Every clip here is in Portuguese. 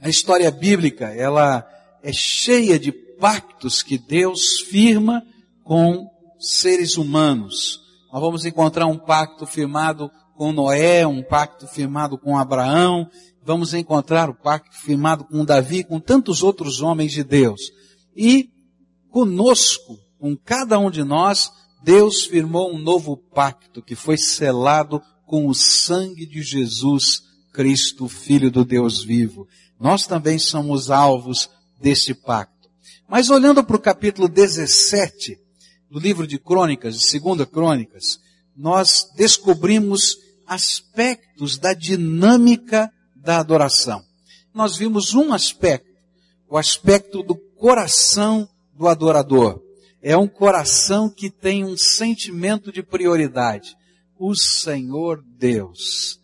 A história bíblica, ela é cheia de pactos que Deus firma com seres humanos. Nós vamos encontrar um pacto firmado com Noé, um pacto firmado com Abraão, vamos encontrar o pacto firmado com Davi, com tantos outros homens de Deus. E conosco, com cada um de nós, Deus firmou um novo pacto que foi selado com o sangue de Jesus Cristo, Filho do Deus vivo. Nós também somos alvos desse pacto. Mas olhando para o capítulo 17 do livro de Crônicas, de Segunda Crônicas, nós descobrimos aspectos da dinâmica da adoração. Nós vimos um aspecto, o aspecto do coração do adorador. É um coração que tem um sentimento de prioridade. O Senhor Deus.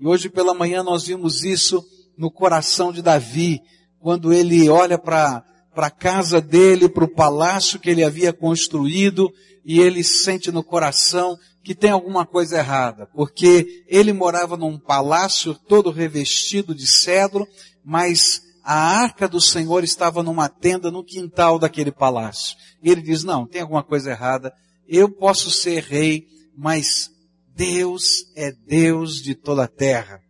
E hoje pela manhã nós vimos isso no coração de Davi, quando ele olha para para a casa dele, para o palácio que ele havia construído, e ele sente no coração que tem alguma coisa errada, porque ele morava num palácio todo revestido de cedro, mas a arca do Senhor estava numa tenda no quintal daquele palácio. E ele diz, não, tem alguma coisa errada, eu posso ser rei, mas Deus é Deus de toda a terra.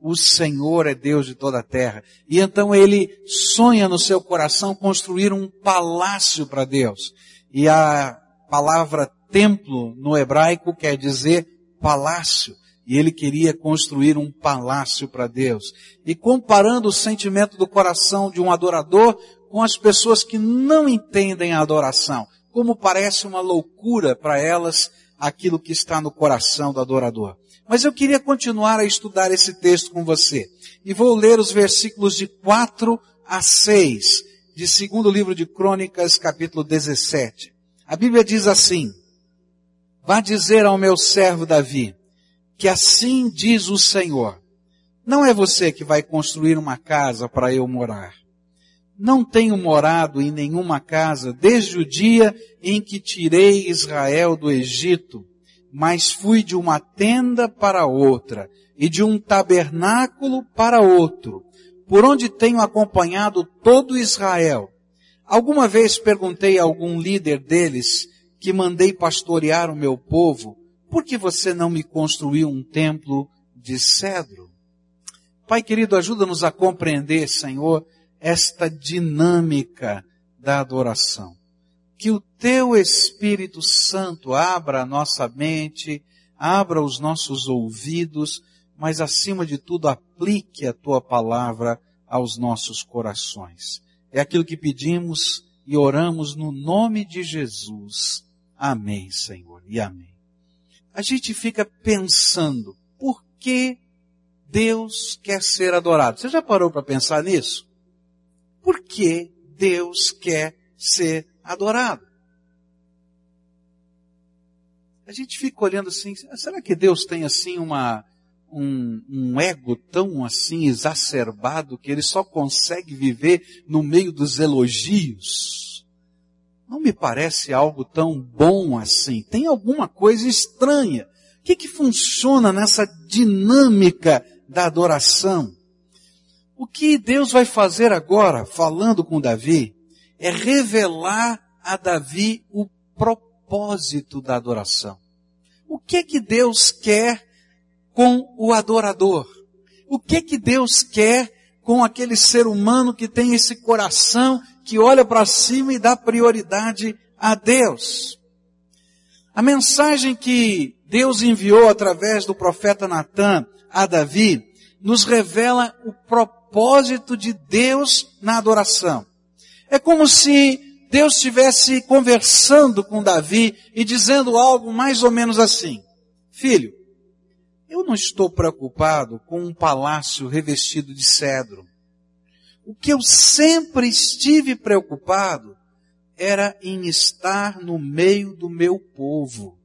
O Senhor é Deus de toda a terra. E então ele sonha no seu coração construir um palácio para Deus. E a palavra templo no hebraico quer dizer palácio. E ele queria construir um palácio para Deus. E comparando o sentimento do coração de um adorador com as pessoas que não entendem a adoração, como parece uma loucura para elas aquilo que está no coração do adorador. Mas eu queria continuar a estudar esse texto com você. E vou ler os versículos de 4 a 6 de segundo livro de Crônicas, capítulo 17. A Bíblia diz assim: Vá dizer ao meu servo Davi, que assim diz o Senhor. Não é você que vai construir uma casa para eu morar. Não tenho morado em nenhuma casa desde o dia em que tirei Israel do Egito, mas fui de uma tenda para outra e de um tabernáculo para outro, por onde tenho acompanhado todo Israel. Alguma vez perguntei a algum líder deles que mandei pastorear o meu povo, por que você não me construiu um templo de cedro? Pai querido, ajuda-nos a compreender, Senhor, esta dinâmica da adoração. Que o teu Espírito Santo abra a nossa mente, abra os nossos ouvidos, mas acima de tudo aplique a tua palavra aos nossos corações. É aquilo que pedimos e oramos no nome de Jesus. Amém, Senhor, e amém a gente fica pensando, por que Deus quer ser adorado? Você já parou para pensar nisso? Por que Deus quer ser adorado? A gente fica olhando assim, será que Deus tem assim uma, um, um, ego tão assim exacerbado que ele só consegue viver no meio dos elogios? Não me parece algo tão bom assim. Tem alguma coisa estranha. O que, que funciona nessa dinâmica da adoração? O que Deus vai fazer agora, falando com Davi, é revelar a Davi o propósito da adoração. O que que Deus quer com o adorador? O que que Deus quer com aquele ser humano que tem esse coração que olha para cima e dá prioridade a Deus. A mensagem que Deus enviou através do profeta Natan a Davi nos revela o propósito de Deus na adoração. É como se Deus estivesse conversando com Davi e dizendo algo mais ou menos assim: Filho, eu não estou preocupado com um palácio revestido de cedro. O que eu sempre estive preocupado era em estar no meio do meu povo.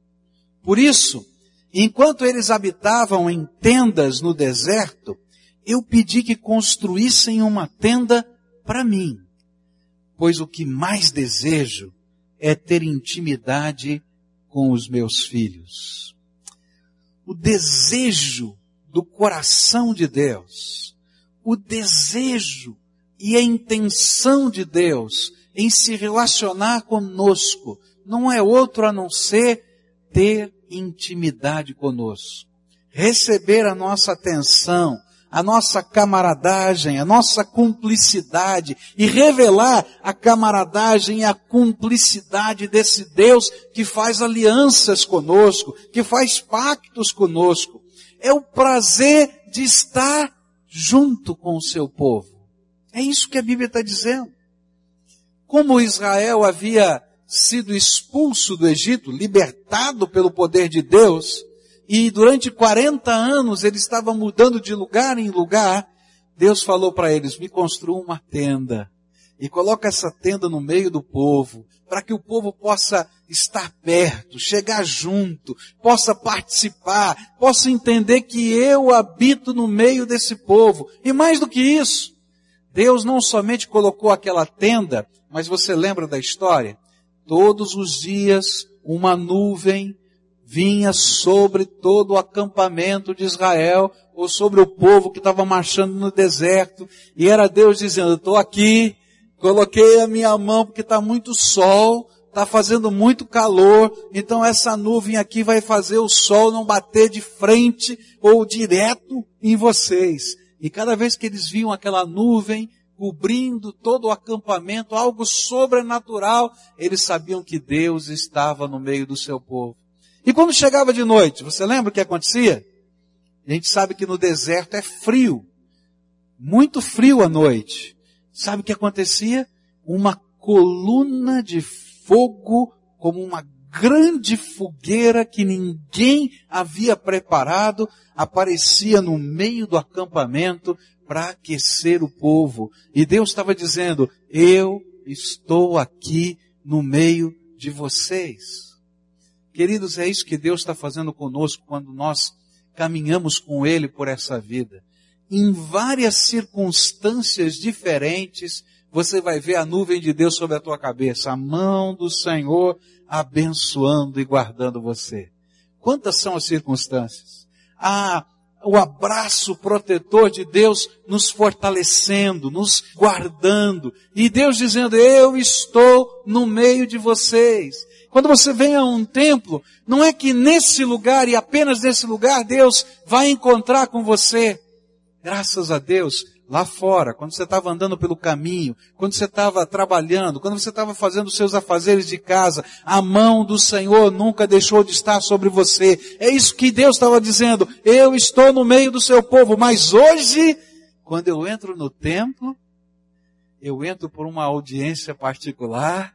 Por isso, enquanto eles habitavam em tendas no deserto, eu pedi que construíssem uma tenda para mim, pois o que mais desejo é ter intimidade com os meus filhos. O desejo do coração de Deus, o desejo E a intenção de Deus em se relacionar conosco não é outro a não ser ter intimidade conosco, receber a nossa atenção, a nossa camaradagem, a nossa cumplicidade e revelar a camaradagem e a cumplicidade desse Deus que faz alianças conosco, que faz pactos conosco. É o prazer de estar junto com o seu povo. É isso que a Bíblia está dizendo. Como Israel havia sido expulso do Egito, libertado pelo poder de Deus, e durante 40 anos ele estava mudando de lugar em lugar, Deus falou para eles, me construa uma tenda e coloca essa tenda no meio do povo, para que o povo possa estar perto, chegar junto, possa participar, possa entender que eu habito no meio desse povo. E mais do que isso, Deus não somente colocou aquela tenda, mas você lembra da história? Todos os dias uma nuvem vinha sobre todo o acampamento de Israel, ou sobre o povo que estava marchando no deserto, e era Deus dizendo, estou aqui, coloquei a minha mão porque está muito sol, está fazendo muito calor, então essa nuvem aqui vai fazer o sol não bater de frente ou direto em vocês. E cada vez que eles viam aquela nuvem cobrindo todo o acampamento, algo sobrenatural, eles sabiam que Deus estava no meio do seu povo. E quando chegava de noite, você lembra o que acontecia? A gente sabe que no deserto é frio. Muito frio à noite. Sabe o que acontecia? Uma coluna de fogo, como uma grande fogueira que ninguém havia preparado, aparecia no meio do acampamento para aquecer o povo. E Deus estava dizendo, eu estou aqui no meio de vocês. Queridos, é isso que Deus está fazendo conosco quando nós caminhamos com Ele por essa vida. Em várias circunstâncias diferentes, você vai ver a nuvem de Deus sobre a tua cabeça, a mão do Senhor abençoando e guardando você. Quantas são as circunstâncias? Ah, o abraço protetor de Deus nos fortalecendo, nos guardando, e Deus dizendo, eu estou no meio de vocês. Quando você vem a um templo, não é que nesse lugar e apenas nesse lugar Deus vai encontrar com você. Graças a Deus, lá fora, quando você estava andando pelo caminho, quando você estava trabalhando, quando você estava fazendo os seus afazeres de casa, a mão do Senhor nunca deixou de estar sobre você. É isso que Deus estava dizendo. Eu estou no meio do seu povo, mas hoje, quando eu entro no templo, eu entro por uma audiência particular,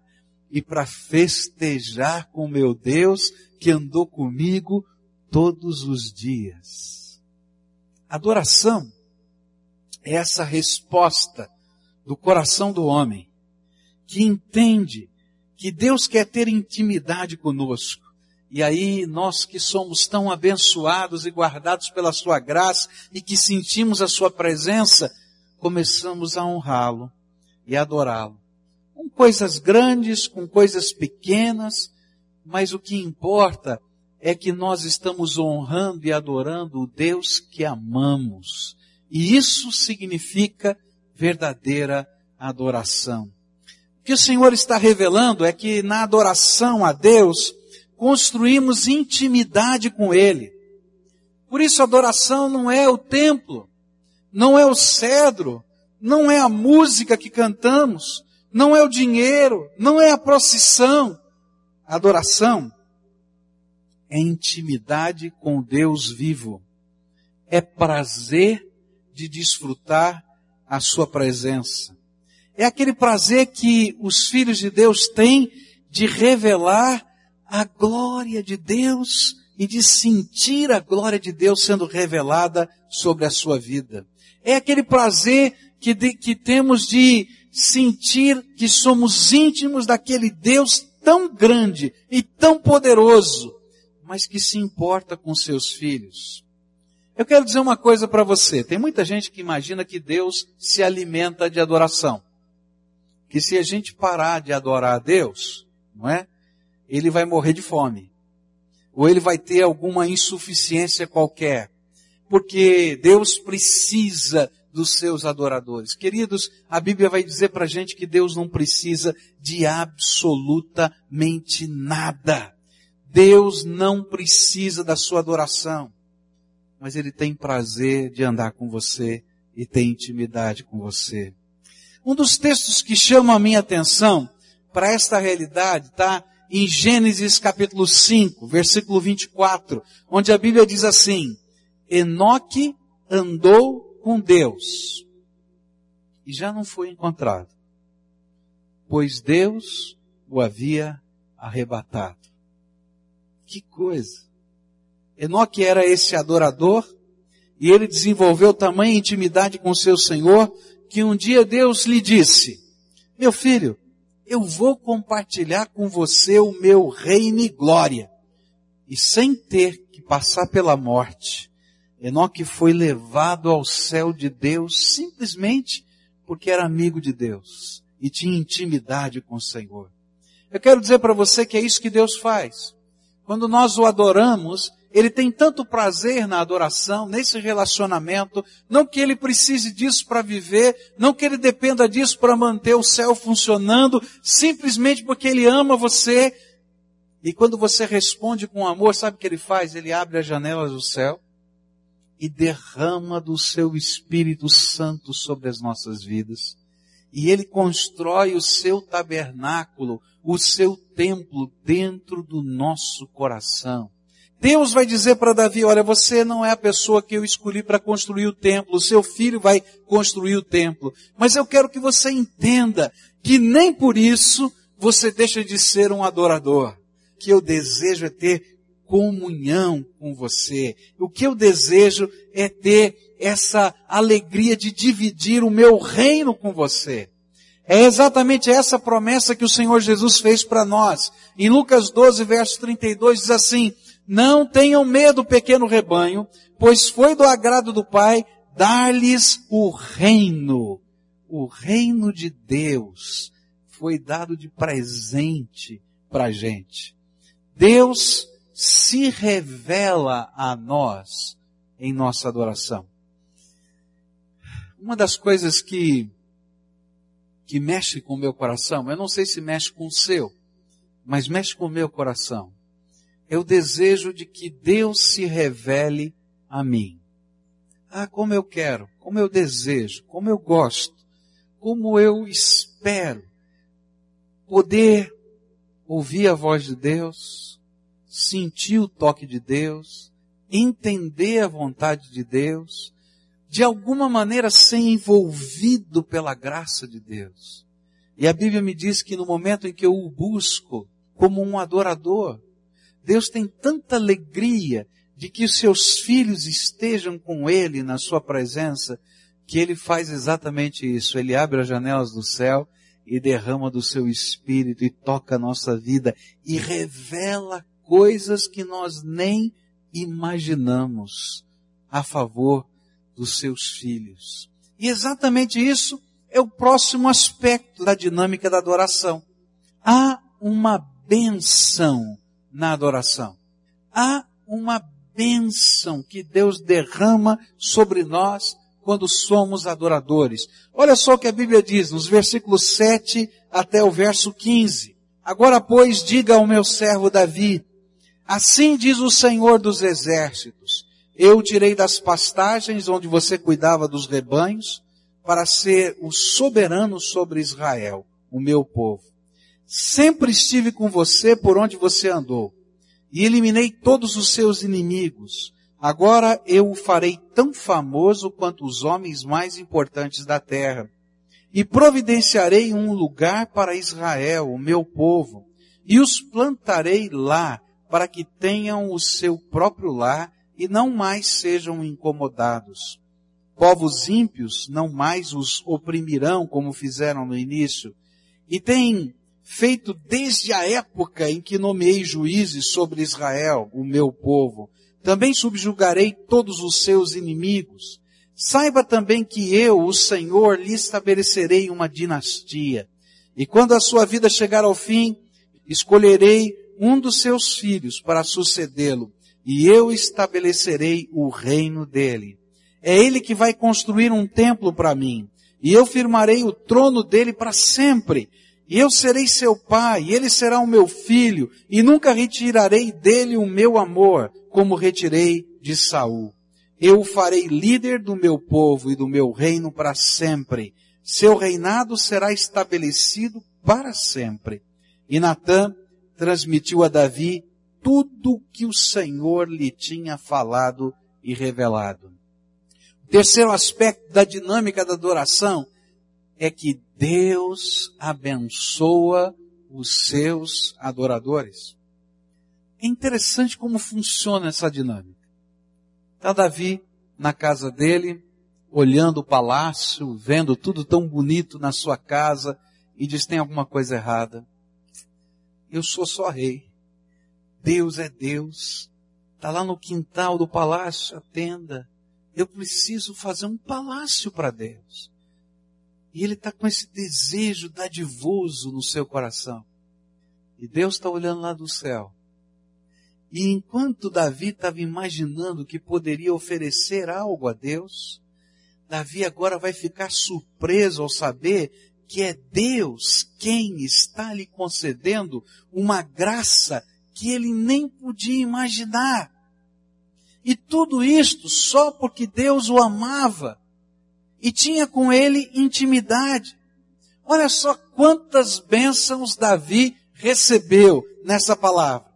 e para festejar com meu Deus que andou comigo todos os dias. Adoração é essa resposta do coração do homem que entende que Deus quer ter intimidade conosco. E aí nós que somos tão abençoados e guardados pela sua graça e que sentimos a sua presença, começamos a honrá-lo e adorá-lo com coisas grandes, com coisas pequenas, mas o que importa é que nós estamos honrando e adorando o Deus que amamos. E isso significa verdadeira adoração. O que o Senhor está revelando é que na adoração a Deus, construímos intimidade com Ele. Por isso, adoração não é o templo, não é o cedro, não é a música que cantamos, não é o dinheiro, não é a procissão. A adoração é intimidade com Deus vivo. É prazer de desfrutar a sua presença. É aquele prazer que os filhos de Deus têm de revelar a glória de Deus e de sentir a glória de Deus sendo revelada sobre a sua vida. É aquele prazer que, de, que temos de sentir que somos íntimos daquele Deus tão grande e tão poderoso, mas que se importa com seus filhos. Eu quero dizer uma coisa para você. Tem muita gente que imagina que Deus se alimenta de adoração. Que se a gente parar de adorar a Deus, não é? Ele vai morrer de fome. Ou ele vai ter alguma insuficiência qualquer. Porque Deus precisa dos seus adoradores. Queridos, a Bíblia vai dizer pra gente que Deus não precisa de absolutamente nada. Deus não precisa da sua adoração, mas Ele tem prazer de andar com você e ter intimidade com você. Um dos textos que chama a minha atenção para esta realidade está em Gênesis capítulo 5, versículo 24, onde a Bíblia diz assim, Enoque andou com Deus e já não foi encontrado, pois Deus o havia arrebatado. Que coisa! Enoque era esse adorador e ele desenvolveu tamanha intimidade com seu Senhor que um dia Deus lhe disse, meu filho, eu vou compartilhar com você o meu reino e glória. E sem ter que passar pela morte, Enoque foi levado ao céu de Deus simplesmente porque era amigo de Deus e tinha intimidade com o Senhor. Eu quero dizer para você que é isso que Deus faz. Quando nós o adoramos, ele tem tanto prazer na adoração, nesse relacionamento, não que ele precise disso para viver, não que ele dependa disso para manter o céu funcionando, simplesmente porque ele ama você. E quando você responde com amor, sabe o que ele faz? Ele abre as janelas do céu e derrama do seu Espírito Santo sobre as nossas vidas. E ele constrói o seu tabernáculo, o seu templo dentro do nosso coração. Deus vai dizer para Davi, olha, você não é a pessoa que eu escolhi para construir o templo, o seu filho vai construir o templo. Mas eu quero que você entenda que nem por isso você deixa de ser um adorador. Que eu desejo é ter comunhão com você. O que eu desejo é ter essa alegria de dividir o meu reino com você. É exatamente essa promessa que o Senhor Jesus fez para nós. Em Lucas 12, verso 32 diz assim, não tenham medo, pequeno rebanho, pois foi do agrado do Pai dar-lhes o reino. O reino de Deus foi dado de presente para a gente. Deus se revela a nós em nossa adoração. Uma das coisas que, que mexe com o meu coração, eu não sei se mexe com o seu, mas mexe com o meu coração, é o desejo de que Deus se revele a mim. Ah, como eu quero, como eu desejo, como eu gosto, como eu espero poder ouvir a voz de Deus, sentir o toque de Deus, entender a vontade de Deus, de alguma maneira ser envolvido pela graça de Deus. E a Bíblia me diz que no momento em que eu o busco como um adorador, Deus tem tanta alegria de que os seus filhos estejam com Ele na sua presença, que Ele faz exatamente isso. Ele abre as janelas do céu e derrama do seu espírito e toca a nossa vida e revela coisas que nós nem imaginamos a favor dos seus filhos. E exatamente isso é o próximo aspecto da dinâmica da adoração. Há uma benção na adoração. Há uma bênção que Deus derrama sobre nós quando somos adoradores. Olha só o que a Bíblia diz nos versículos 7 até o verso 15. Agora, pois, diga ao meu servo Davi, assim diz o Senhor dos exércitos, eu tirei das pastagens onde você cuidava dos rebanhos, para ser o soberano sobre Israel, o meu povo. Sempre estive com você por onde você andou, e eliminei todos os seus inimigos. Agora eu o farei tão famoso quanto os homens mais importantes da terra. E providenciarei um lugar para Israel, o meu povo, e os plantarei lá, para que tenham o seu próprio lar e não mais sejam incomodados. Povos ímpios não mais os oprimirão como fizeram no início, e tem feito desde a época em que nomeei juízes sobre Israel, o meu povo. Também subjugarei todos os seus inimigos. Saiba também que eu, o Senhor, lhe estabelecerei uma dinastia. E quando a sua vida chegar ao fim, escolherei um dos seus filhos para sucedê-lo, e eu estabelecerei o reino dele. É ele que vai construir um templo para mim. E eu firmarei o trono dele para sempre. E eu serei seu pai, e ele será o meu filho, e nunca retirarei dele o meu amor, como retirei de Saul. Eu o farei líder do meu povo e do meu reino para sempre. Seu reinado será estabelecido para sempre. E Natã transmitiu a Davi tudo o que o Senhor lhe tinha falado e revelado. O terceiro aspecto da dinâmica da adoração é que Deus abençoa os seus adoradores. É interessante como funciona essa dinâmica. Está Davi na casa dele, olhando o palácio, vendo tudo tão bonito na sua casa, e diz: tem alguma coisa errada. Eu sou só rei. Deus é Deus. Está lá no quintal do palácio, a tenda. Eu preciso fazer um palácio para Deus. E ele está com esse desejo dadivoso no seu coração. E Deus está olhando lá do céu e enquanto Davi estava imaginando que poderia oferecer algo a Deus, Davi agora vai ficar surpreso ao saber que é Deus quem está lhe concedendo uma graça que ele nem podia imaginar. E tudo isto só porque Deus o amava e tinha com ele intimidade. Olha só quantas bênçãos Davi recebeu nessa palavra.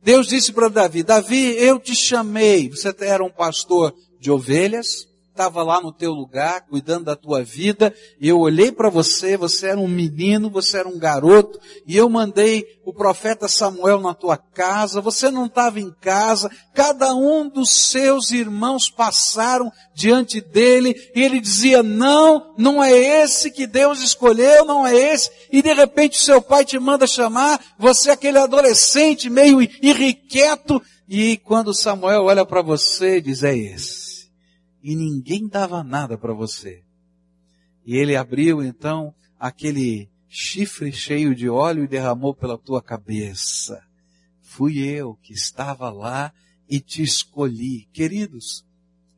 Deus disse para Davi, Davi, eu te chamei, você era um pastor de ovelhas, estava lá no teu lugar, cuidando da tua vida, e eu olhei para você, você era um menino, você era um garoto, e eu mandei o profeta Samuel na tua casa, você não estava em casa, cada um dos seus irmãos passaram diante dele, e ele dizia, não, não é esse que Deus escolheu, não é esse, e de repente seu pai te manda chamar, você é aquele adolescente meio irrequieto, e quando Samuel olha para você, diz, é esse e ninguém dava nada para você. E ele abriu então aquele chifre cheio de óleo e derramou pela tua cabeça. Fui eu que estava lá e te escolhi. Queridos,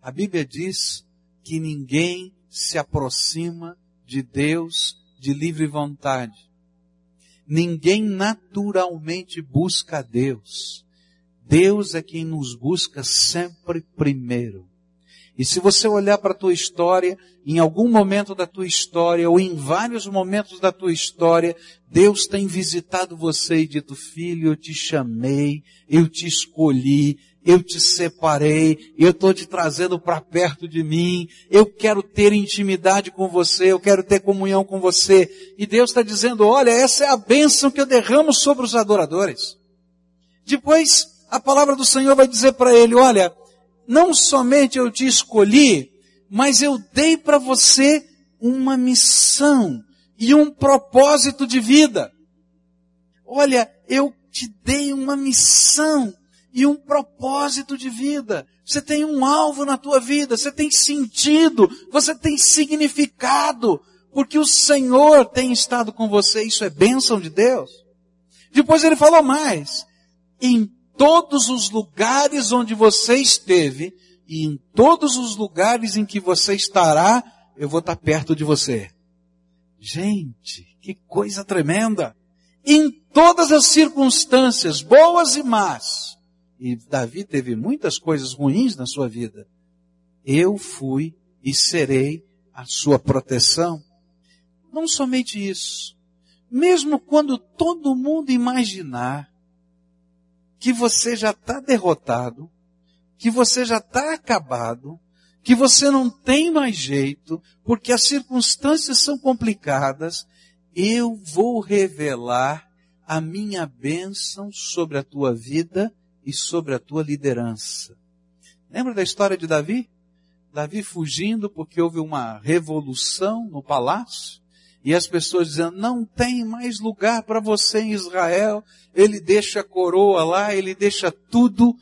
a Bíblia diz que ninguém se aproxima de Deus de livre vontade. Ninguém naturalmente busca a Deus. Deus é quem nos busca sempre primeiro. E se você olhar para a tua história, em algum momento da tua história, ou em vários momentos da tua história, Deus tem visitado você e dito, filho, eu te chamei, eu te escolhi, eu te separei, eu estou te trazendo para perto de mim, eu quero ter intimidade com você, eu quero ter comunhão com você. E Deus está dizendo, olha, essa é a bênção que eu derramo sobre os adoradores. Depois, a palavra do Senhor vai dizer para ele, olha, não somente eu te escolhi, mas eu dei para você uma missão e um propósito de vida. Olha, eu te dei uma missão e um propósito de vida. Você tem um alvo na tua vida, você tem sentido, você tem significado, porque o Senhor tem estado com você. Isso é bênção de Deus. Depois ele falou mais. Em todos os lugares onde você esteve e em todos os lugares em que você estará, eu vou estar perto de você. Gente, que coisa tremenda! Em todas as circunstâncias, boas e más, e Davi teve muitas coisas ruins na sua vida, eu fui e serei a sua proteção. Não somente isso, mesmo quando todo mundo imaginar que você já está derrotado, que você já está acabado, que você não tem mais jeito, porque as circunstâncias são complicadas, eu vou revelar a minha bênção sobre a tua vida e sobre a tua liderança. Lembra da história de Davi? Davi fugindo porque houve uma revolução no palácio? E as pessoas dizendo, não tem mais lugar para você em Israel. Ele deixa a coroa lá, ele deixa tudo.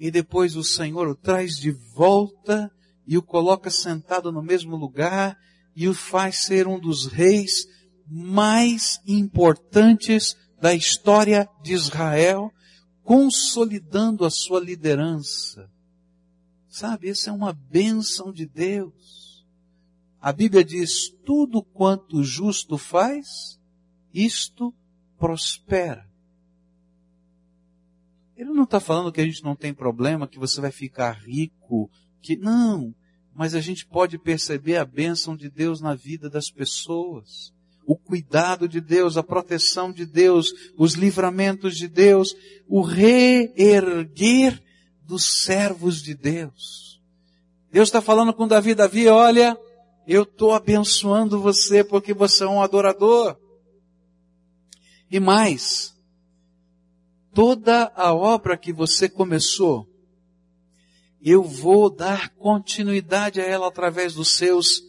E depois o Senhor o traz de volta e o coloca sentado no mesmo lugar e o faz ser um dos reis mais importantes da história de Israel, consolidando a sua liderança. Sabe, essa é uma bênção de Deus. A Bíblia diz, tudo quanto o justo faz, isto prospera. Ele não está falando que a gente não tem problema, que você vai ficar rico, que não, mas a gente pode perceber a bênção de Deus na vida das pessoas, o cuidado de Deus, a proteção de Deus, os livramentos de Deus, o reerguer dos servos de Deus. Deus está falando com Davi, Davi, olha, eu estou abençoando você porque você é um adorador. E mais, toda a obra que você começou, eu vou dar continuidade a ela através dos seus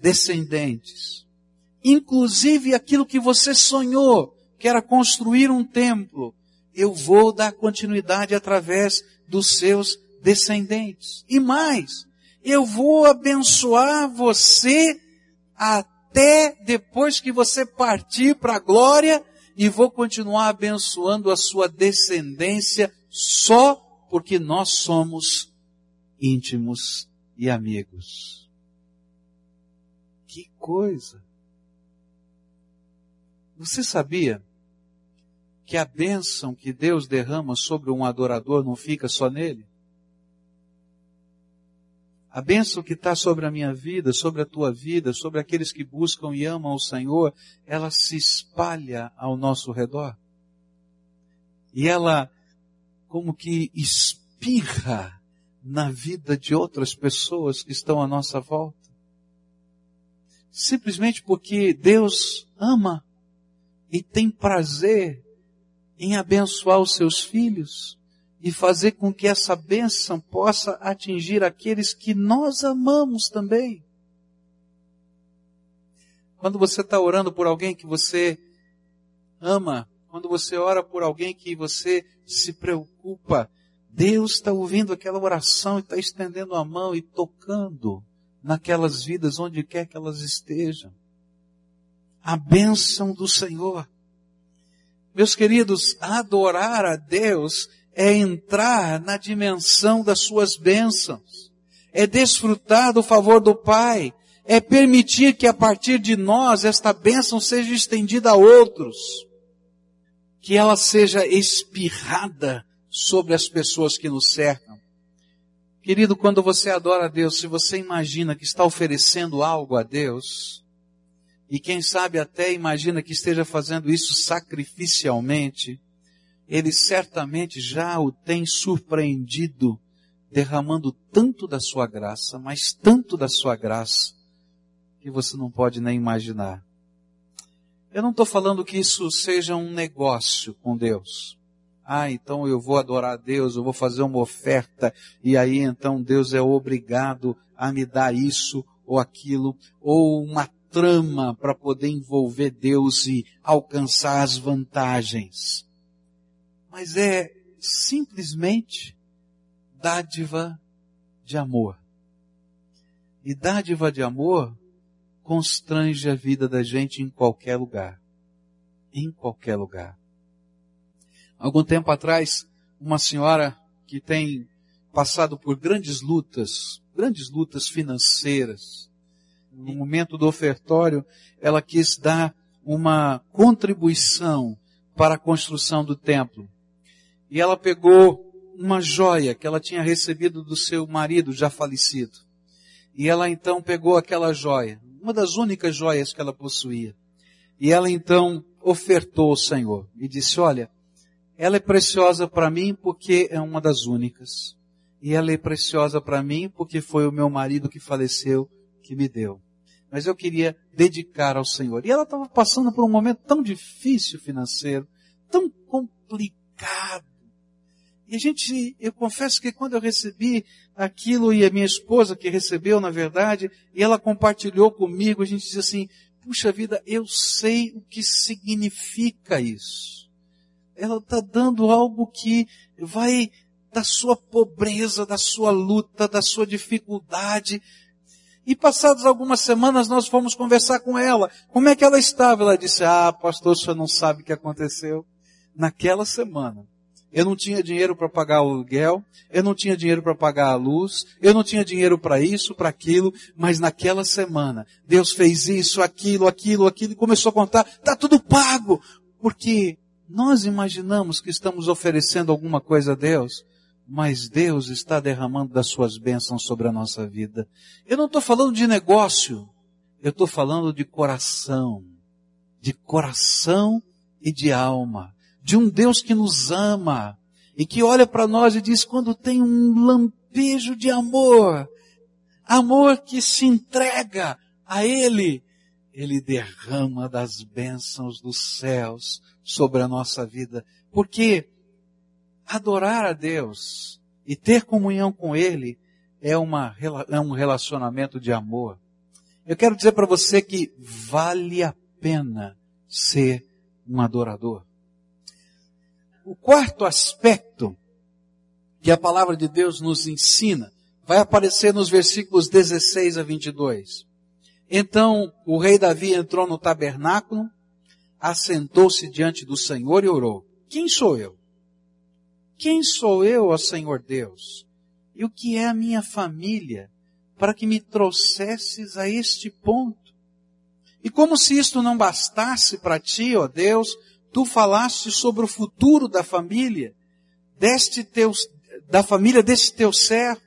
descendentes. Inclusive aquilo que você sonhou, que era construir um templo, eu vou dar continuidade através dos seus descendentes. E mais, eu vou abençoar você até depois que você partir para a glória e vou continuar abençoando a sua descendência só porque nós somos íntimos e amigos. Que coisa! Você sabia que a bênção que Deus derrama sobre um adorador não fica só nele? A bênção que está sobre a minha vida, sobre a tua vida, sobre aqueles que buscam e amam o Senhor, ela se espalha ao nosso redor. E ela, como que espirra na vida de outras pessoas que estão à nossa volta. Simplesmente porque Deus ama e tem prazer em abençoar os seus filhos e fazer com que essa bênção possa atingir aqueles que nós amamos também. Quando você está orando por alguém que você ama, quando você ora por alguém que você se preocupa, Deus está ouvindo aquela oração e está estendendo a mão e tocando naquelas vidas onde quer que elas estejam. A bênção do Senhor. Meus queridos, adorar a Deus é entrar na dimensão das suas bênçãos, é desfrutar do favor do Pai, é permitir que a partir de nós esta bênção seja estendida a outros, que ela seja espirrada sobre as pessoas que nos cercam. Querido, quando você adora a Deus, se você imagina que está oferecendo algo a Deus, e quem sabe até imagina que esteja fazendo isso sacrificialmente, ele certamente já o tem surpreendido, derramando tanto da sua graça, mas tanto da sua graça, que você não pode nem imaginar. Eu não estou falando que isso seja um negócio com Deus. Ah, então eu vou adorar a Deus, eu vou fazer uma oferta, e aí então Deus é obrigado a me dar isso ou aquilo, ou uma trama para poder envolver Deus e alcançar as vantagens mas é simplesmente dádiva de amor. E dádiva de amor constrange a vida da gente em qualquer lugar. Em qualquer lugar. Algum tempo atrás, uma senhora que tem passado por grandes lutas, grandes lutas financeiras, no momento do ofertório, ela quis dar uma contribuição para a construção do templo e ela pegou uma joia que ela tinha recebido do seu marido já falecido. E ela então pegou aquela joia, uma das únicas joias que ela possuía. E ela então ofertou ao Senhor e disse: Olha, ela é preciosa para mim porque é uma das únicas. E ela é preciosa para mim porque foi o meu marido que faleceu que me deu. Mas eu queria dedicar ao Senhor. E ela estava passando por um momento tão difícil financeiro, tão complicado e a gente, eu confesso que quando eu recebi aquilo e a minha esposa que recebeu, na verdade, e ela compartilhou comigo, a gente diz assim, puxa vida, eu sei o que significa isso. Ela está dando algo que vai da sua pobreza, da sua luta, da sua dificuldade. E passadas algumas semanas nós fomos conversar com ela. Como é que ela estava? Ela disse, ah, pastor, o senhor não sabe o que aconteceu. Naquela semana, eu não tinha dinheiro para pagar o aluguel, eu não tinha dinheiro para pagar a luz, eu não tinha dinheiro para isso, para aquilo, mas naquela semana, Deus fez isso, aquilo, aquilo, aquilo, e começou a contar, tá tudo pago, porque nós imaginamos que estamos oferecendo alguma coisa a Deus, mas Deus está derramando das suas bênçãos sobre a nossa vida. Eu não estou falando de negócio, eu estou falando de coração, de coração e de alma, de um Deus que nos ama e que olha para nós e diz quando tem um lampejo de amor, amor que se entrega a Ele, Ele derrama das bênçãos dos céus sobre a nossa vida, porque adorar a Deus e ter comunhão com Ele é, uma, é um relacionamento de amor. Eu quero dizer para você que vale a pena ser um adorador. O quarto aspecto que a palavra de Deus nos ensina vai aparecer nos versículos 16 a 22. Então o rei Davi entrou no tabernáculo, assentou-se diante do Senhor e orou: Quem sou eu? Quem sou eu, ó Senhor Deus? E o que é a minha família para que me trouxesses a este ponto? E como se isto não bastasse para ti, ó Deus, tu falaste sobre o futuro da família, deste teu, da família deste teu servo.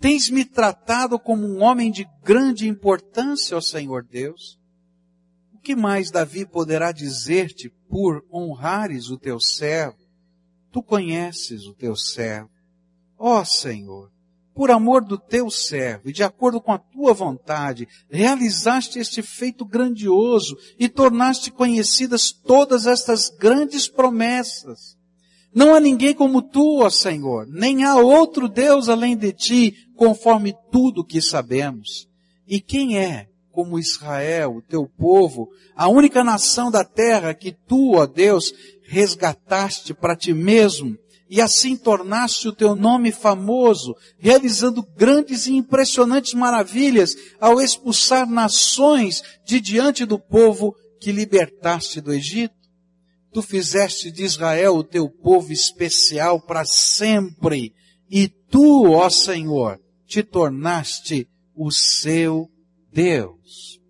Tens me tratado como um homem de grande importância, ó Senhor Deus. O que mais Davi poderá dizer-te por honrares o teu servo? Tu conheces o teu servo. Ó Senhor, por amor do teu servo e de acordo com a tua vontade, realizaste este feito grandioso e tornaste conhecidas todas estas grandes promessas. Não há ninguém como tu, ó Senhor, nem há outro Deus além de ti, conforme tudo que sabemos. E quem é como Israel, o teu povo, a única nação da terra que tu, ó Deus, resgataste para ti mesmo e assim tornaste o teu nome famoso, realizando grandes e impressionantes maravilhas ao expulsar nações de diante do povo que libertaste do Egito. Tu fizeste de Israel o teu povo especial para sempre, e tu, ó Senhor, te tornaste o seu Deus.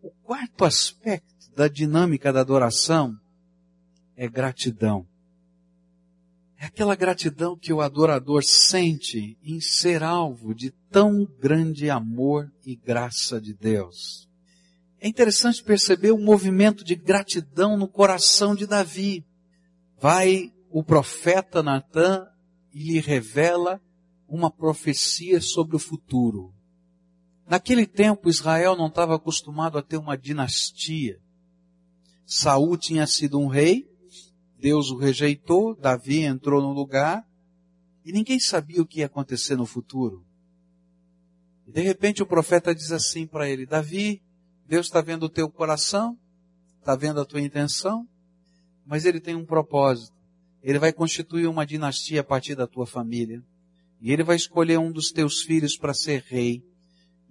O quarto aspecto da dinâmica da adoração é gratidão. É aquela gratidão que o adorador sente em ser alvo de tão grande amor e graça de Deus. É interessante perceber o movimento de gratidão no coração de Davi. Vai o profeta Natan e lhe revela uma profecia sobre o futuro. Naquele tempo, Israel não estava acostumado a ter uma dinastia. Saul tinha sido um rei, Deus o rejeitou, Davi entrou no lugar e ninguém sabia o que ia acontecer no futuro. De repente o profeta diz assim para ele: Davi, Deus está vendo o teu coração, está vendo a tua intenção, mas ele tem um propósito. Ele vai constituir uma dinastia a partir da tua família. E ele vai escolher um dos teus filhos para ser rei.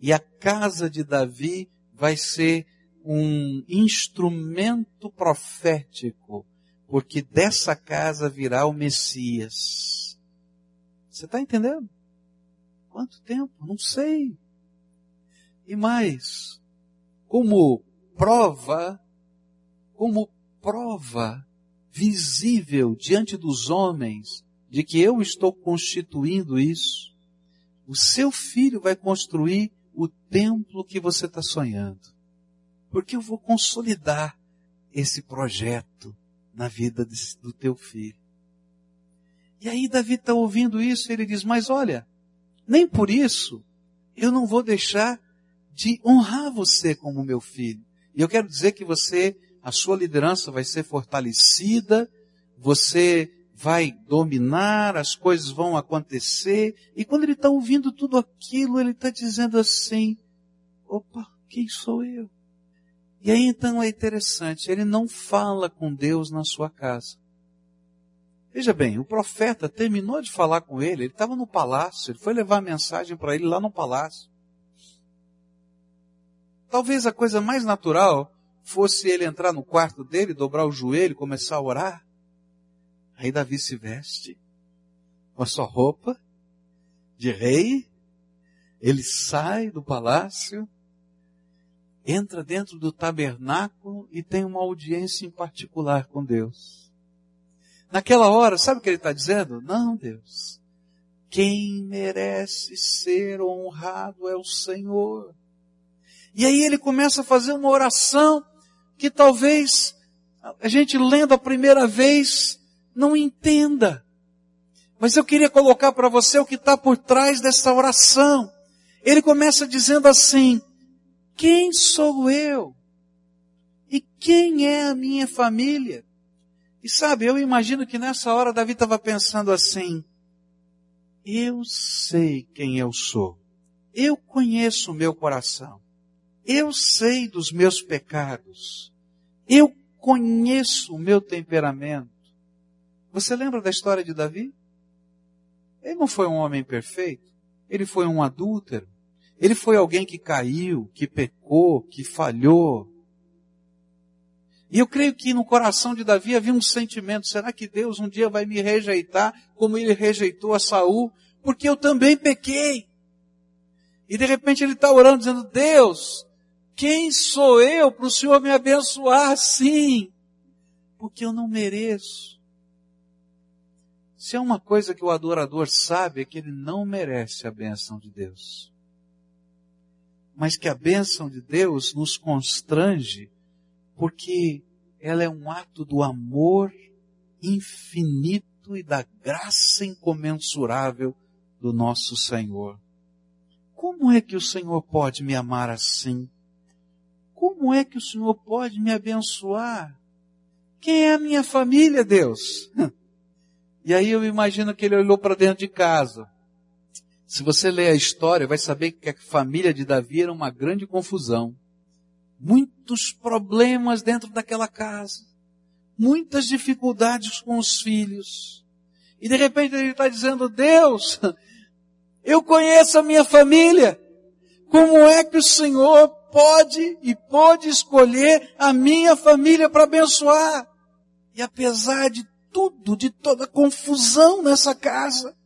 E a casa de Davi vai ser um instrumento profético porque dessa casa virá o Messias. Você está entendendo? Quanto tempo? Não sei. E mais, como prova, como prova visível diante dos homens de que eu estou constituindo isso, o seu filho vai construir o templo que você está sonhando. Porque eu vou consolidar esse projeto na vida do teu filho. E aí Davi está ouvindo isso ele diz, mas olha, nem por isso eu não vou deixar de honrar você como meu filho. E eu quero dizer que você, a sua liderança vai ser fortalecida, você vai dominar, as coisas vão acontecer. E quando ele está ouvindo tudo aquilo, ele está dizendo assim, opa, quem sou eu? E aí então é interessante, ele não fala com Deus na sua casa. Veja bem, o profeta terminou de falar com ele, ele estava no palácio, ele foi levar a mensagem para ele lá no palácio. Talvez a coisa mais natural fosse ele entrar no quarto dele, dobrar o joelho, começar a orar. Aí Davi se veste com a sua roupa de rei, ele sai do palácio, entra dentro do tabernáculo e tem uma audiência em particular com Deus. Naquela hora, sabe o que ele está dizendo? Não, Deus. Quem merece ser honrado é o Senhor. E aí ele começa a fazer uma oração que talvez a gente lendo a primeira vez não entenda. Mas eu queria colocar para você o que está por trás dessa oração. Ele começa dizendo assim: Quem sou eu? E quem é a minha família? E sabe, eu imagino que nessa hora Davi estava pensando assim: Eu sei quem eu sou. Eu conheço o meu coração. Eu sei dos meus pecados. Eu conheço o meu temperamento. Você lembra da história de Davi? Ele não foi um homem perfeito. Ele foi um adúltero. Ele foi alguém que caiu, que pecou, que falhou. E eu creio que no coração de Davi havia um sentimento, será que Deus um dia vai me rejeitar como ele rejeitou a Saul? Porque eu também pequei. E de repente ele está orando dizendo, Deus, quem sou eu para o Senhor me abençoar assim? Porque eu não mereço. Se é uma coisa que o adorador sabe, é que ele não merece a benção de Deus. Mas que a benção de Deus nos constrange, porque ela é um ato do amor infinito e da graça incomensurável do nosso Senhor. Como é que o Senhor pode me amar assim? Como é que o Senhor pode me abençoar? Quem é a minha família, Deus? E aí eu imagino que ele olhou para dentro de casa. Se você ler a história, vai saber que a família de Davi era uma grande confusão. Muitos problemas dentro daquela casa. Muitas dificuldades com os filhos. E de repente ele está dizendo, Deus, eu conheço a minha família. Como é que o Senhor pode e pode escolher a minha família para abençoar. E apesar de tudo, de toda a confusão nessa casa,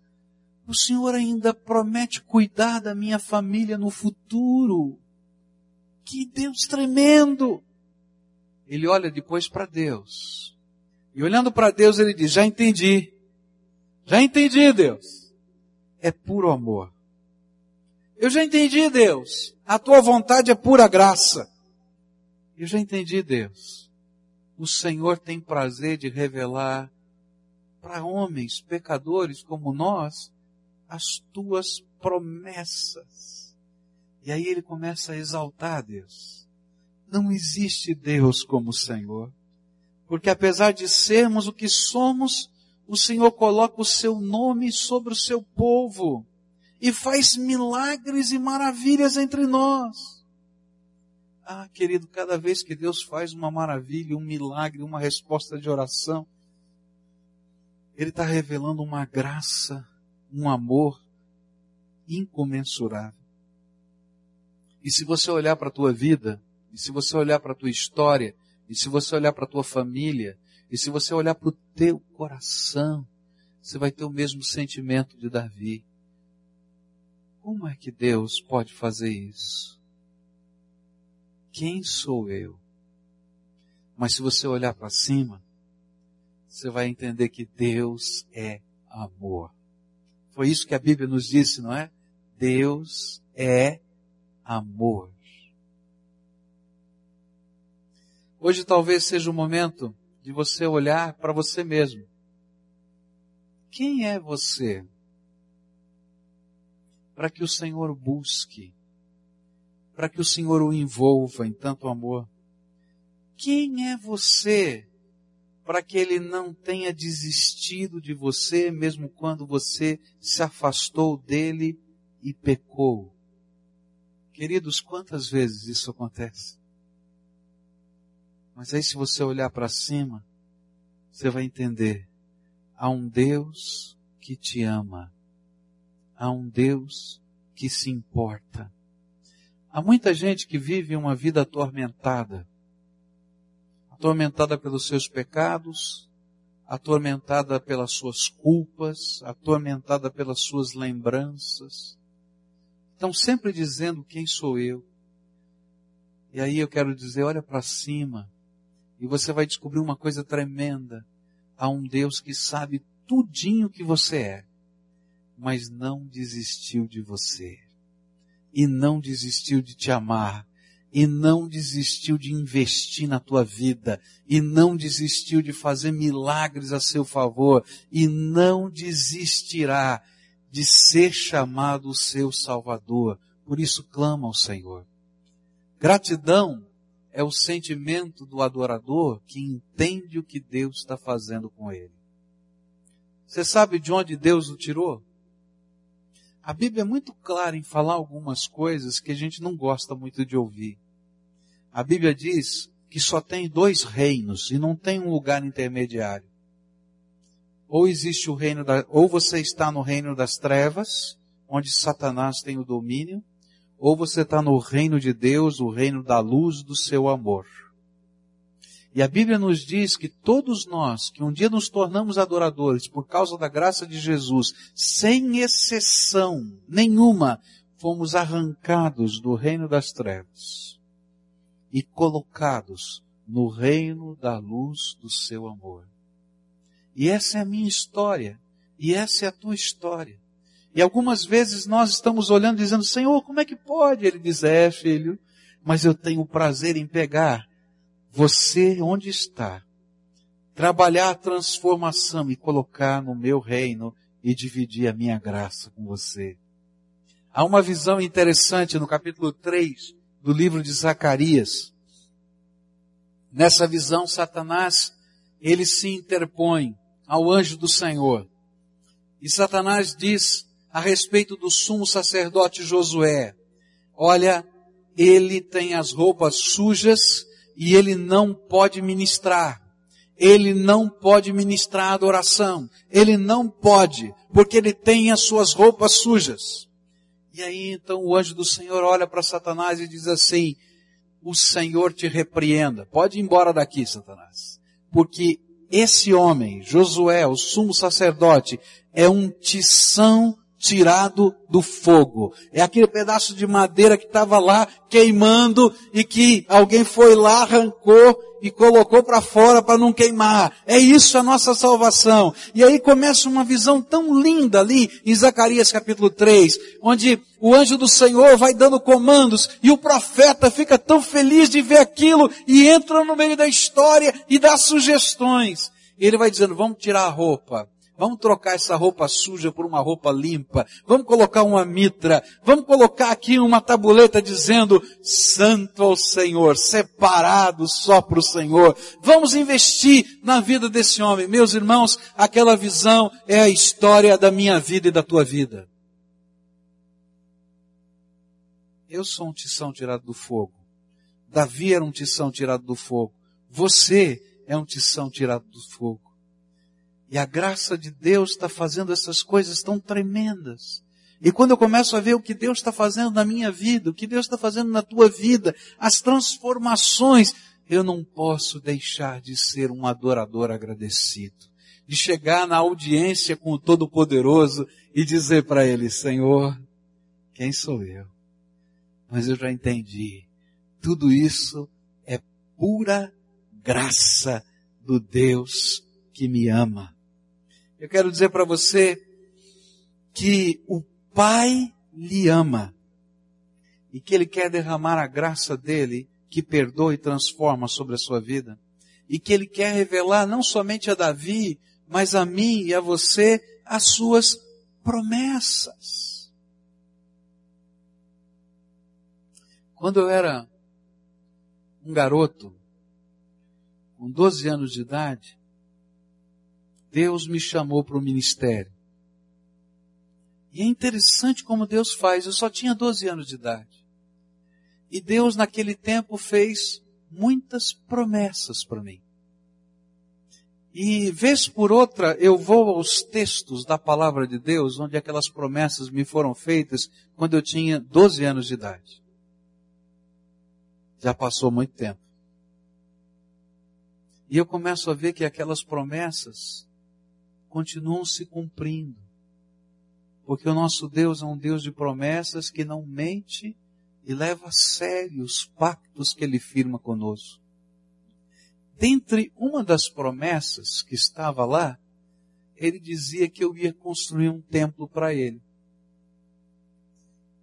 o Senhor ainda promete cuidar da minha família no futuro. Que Deus tremendo! Ele olha depois para Deus. E olhando para Deus, ele diz: Já entendi. Já entendi, Deus. É puro amor. Eu já entendi, Deus. A tua vontade é pura graça. Eu já entendi, Deus. O Senhor tem prazer de revelar para homens pecadores como nós as tuas promessas. E aí ele começa a exaltar Deus. Não existe Deus como o Senhor. Porque apesar de sermos o que somos, o Senhor coloca o seu nome sobre o seu povo e faz milagres e maravilhas entre nós. Ah, querido, cada vez que Deus faz uma maravilha, um milagre, uma resposta de oração, Ele está revelando uma graça, um amor incomensurável. E se você olhar para a tua vida, e se você olhar para a tua história, e se você olhar para a tua família, e se você olhar para o teu coração, você vai ter o mesmo sentimento de Davi. Como é que Deus pode fazer isso? Quem sou eu? Mas se você olhar para cima, você vai entender que Deus é amor. Foi isso que a Bíblia nos disse, não é? Deus é amor. Hoje talvez seja o momento de você olhar para você mesmo. Quem é você? para que o Senhor busque, para que o Senhor o envolva em tanto amor. Quem é você para que ele não tenha desistido de você, mesmo quando você se afastou dele e pecou? Queridos, quantas vezes isso acontece? Mas aí, se você olhar para cima, você vai entender: há um Deus que te ama a um Deus que se importa. Há muita gente que vive uma vida atormentada, atormentada pelos seus pecados, atormentada pelas suas culpas, atormentada pelas suas lembranças. Estão sempre dizendo quem sou eu. E aí eu quero dizer, olha para cima e você vai descobrir uma coisa tremenda. Há um Deus que sabe tudinho que você é, mas não desistiu de você. E não desistiu de te amar e não desistiu de investir na tua vida, e não desistiu de fazer milagres a seu favor, e não desistirá de ser chamado o seu Salvador. Por isso clama ao Senhor. Gratidão é o sentimento do adorador que entende o que Deus está fazendo com ele. Você sabe de onde Deus o tirou? A Bíblia é muito clara em falar algumas coisas que a gente não gosta muito de ouvir. A Bíblia diz que só tem dois reinos e não tem um lugar intermediário. Ou existe o reino da, ou você está no reino das trevas, onde Satanás tem o domínio, ou você está no reino de Deus, o reino da luz do seu amor. E a Bíblia nos diz que todos nós, que um dia nos tornamos adoradores por causa da graça de Jesus, sem exceção nenhuma, fomos arrancados do reino das trevas e colocados no reino da luz do seu amor. E essa é a minha história, e essa é a tua história. E algumas vezes nós estamos olhando dizendo, Senhor, como é que pode? Ele diz, é filho, mas eu tenho o prazer em pegar você onde está, trabalhar a transformação e colocar no meu reino e dividir a minha graça com você. Há uma visão interessante no capítulo 3 do livro de Zacarias. Nessa visão, Satanás, ele se interpõe ao anjo do Senhor. E Satanás diz a respeito do sumo sacerdote Josué, olha, ele tem as roupas sujas e ele não pode ministrar. Ele não pode ministrar adoração. Ele não pode, porque ele tem as suas roupas sujas. E aí então o anjo do Senhor olha para Satanás e diz assim, o Senhor te repreenda. Pode ir embora daqui, Satanás. Porque esse homem, Josué, o sumo sacerdote, é um tição tirado do fogo. É aquele pedaço de madeira que estava lá queimando e que alguém foi lá, arrancou e colocou para fora para não queimar. É isso a nossa salvação. E aí começa uma visão tão linda ali em Zacarias capítulo 3, onde o anjo do Senhor vai dando comandos e o profeta fica tão feliz de ver aquilo e entra no meio da história e dá sugestões. Ele vai dizendo, vamos tirar a roupa. Vamos trocar essa roupa suja por uma roupa limpa. Vamos colocar uma mitra. Vamos colocar aqui uma tabuleta dizendo Santo ao Senhor, separado só para o Senhor. Vamos investir na vida desse homem. Meus irmãos, aquela visão é a história da minha vida e da tua vida. Eu sou um tição tirado do fogo. Davi era um tição tirado do fogo. Você é um tição tirado do fogo. E a graça de Deus está fazendo essas coisas tão tremendas. E quando eu começo a ver o que Deus está fazendo na minha vida, o que Deus está fazendo na tua vida, as transformações, eu não posso deixar de ser um adorador agradecido. De chegar na audiência com o Todo-Poderoso e dizer para Ele, Senhor, quem sou eu? Mas eu já entendi. Tudo isso é pura graça do Deus que me ama. Eu quero dizer para você que o Pai lhe ama e que Ele quer derramar a graça dele que perdoa e transforma sobre a sua vida e que Ele quer revelar não somente a Davi, mas a mim e a você as suas promessas. Quando eu era um garoto, com 12 anos de idade, Deus me chamou para o ministério. E é interessante como Deus faz. Eu só tinha 12 anos de idade. E Deus naquele tempo fez muitas promessas para mim. E vez por outra eu vou aos textos da palavra de Deus, onde aquelas promessas me foram feitas quando eu tinha 12 anos de idade. Já passou muito tempo. E eu começo a ver que aquelas promessas continuam se cumprindo. Porque o nosso Deus é um Deus de promessas que não mente e leva a sério os pactos que ele firma conosco. Dentre uma das promessas que estava lá, ele dizia que eu ia construir um templo para ele.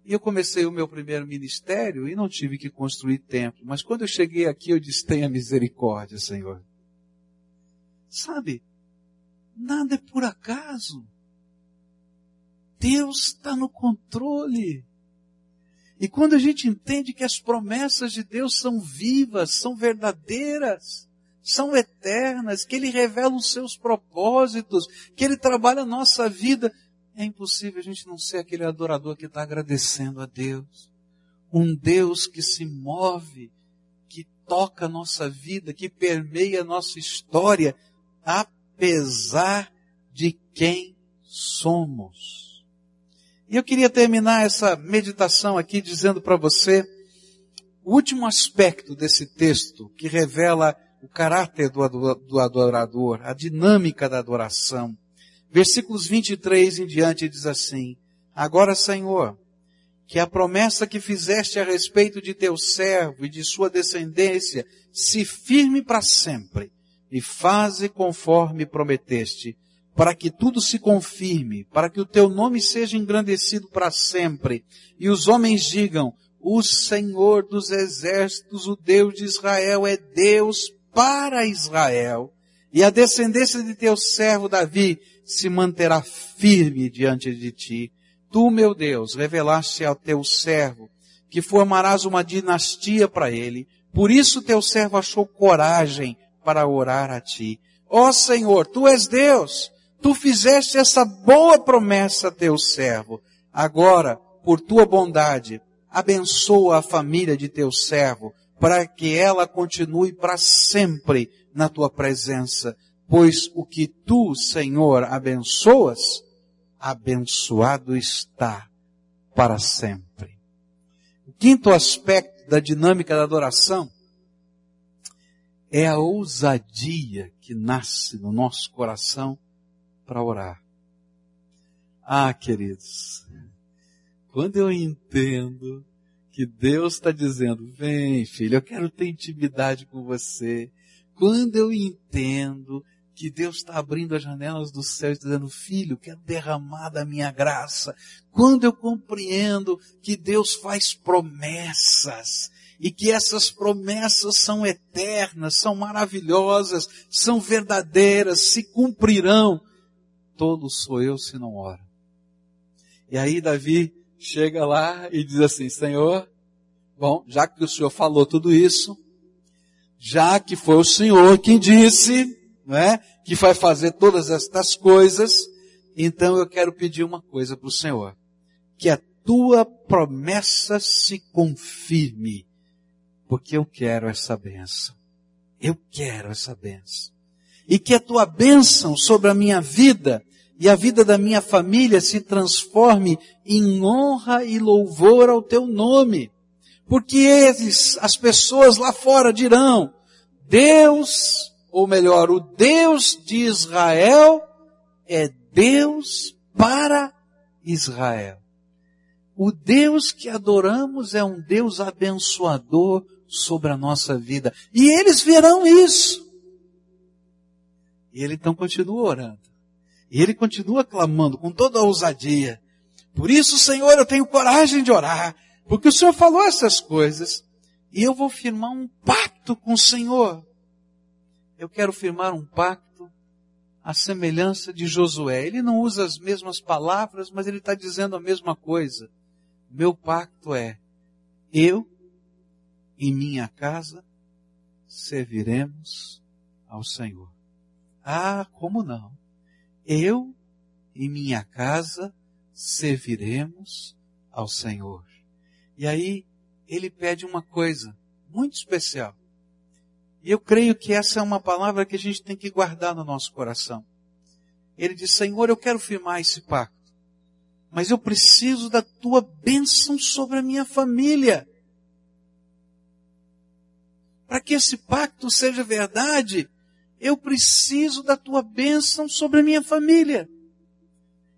E eu comecei o meu primeiro ministério e não tive que construir templo. Mas quando eu cheguei aqui, eu disse: tenha misericórdia, Senhor. Sabe, nada é por acaso. Deus está no controle. E quando a gente entende que as promessas de Deus são vivas, são verdadeiras, são eternas, que Ele revela os seus propósitos, que Ele trabalha a nossa vida, é impossível a gente não ser aquele adorador que está agradecendo a Deus. Um Deus que se move, que toca a nossa vida, que permeia a nossa história, apesar de quem somos. E eu queria terminar essa meditação aqui dizendo para você o último aspecto desse texto que revela o caráter do adorador, a dinâmica da adoração. Versículos 23 em diante diz assim, Agora, Senhor, que a promessa que fizeste a respeito de teu servo e de sua descendência se firme para sempre e faze conforme prometeste, para que tudo se confirme, para que o teu nome seja engrandecido para sempre e os homens digam, o Senhor dos exércitos, o Deus de Israel é Deus para Israel e a descendência de teu servo Davi se manterá firme diante de ti. Tu, meu Deus, revelaste ao teu servo que formarás uma dinastia para ele. Por isso teu servo achou coragem para orar a ti. Ó oh, Senhor, tu és Deus. Tu fizeste essa boa promessa a teu servo. Agora, por tua bondade, abençoa a família de teu servo, para que ela continue para sempre na tua presença pois o que tu, Senhor, abençoas, abençoado está para sempre. O quinto aspecto da dinâmica da adoração é a ousadia que nasce no nosso coração para orar. Ah, queridos, quando eu entendo que Deus está dizendo, vem filho, eu quero ter intimidade com você. Quando eu entendo que Deus está abrindo as janelas do céu e dizendo, filho, quero derramar da minha graça. Quando eu compreendo que Deus faz promessas e que essas promessas são eternas, são maravilhosas, são verdadeiras, se cumprirão, todo sou eu se não ora. E aí Davi chega lá e diz assim, Senhor, bom, já que o Senhor falou tudo isso, já que foi o Senhor quem disse, não é? Que vai fazer todas estas coisas. Então eu quero pedir uma coisa para o Senhor. Que a tua promessa se confirme. Porque eu quero essa benção. Eu quero essa benção. E que a tua bênção sobre a minha vida e a vida da minha família se transforme em honra e louvor ao teu nome. Porque eles, as pessoas lá fora dirão, Deus ou melhor, o Deus de Israel é Deus para Israel. O Deus que adoramos é um Deus abençoador sobre a nossa vida. E eles verão isso. E ele então continua orando. E ele continua clamando com toda a ousadia. Por isso, Senhor, eu tenho coragem de orar, porque o Senhor falou essas coisas. E eu vou firmar um pacto com o Senhor eu quero firmar um pacto à semelhança de Josué. Ele não usa as mesmas palavras, mas ele está dizendo a mesma coisa. Meu pacto é, eu e minha casa serviremos ao Senhor. Ah, como não? Eu e minha casa serviremos ao Senhor. E aí ele pede uma coisa muito especial. E eu creio que essa é uma palavra que a gente tem que guardar no nosso coração. Ele diz, Senhor, eu quero firmar esse pacto, mas eu preciso da tua bênção sobre a minha família. Para que esse pacto seja verdade, Eu preciso da tua bênção sobre a minha família.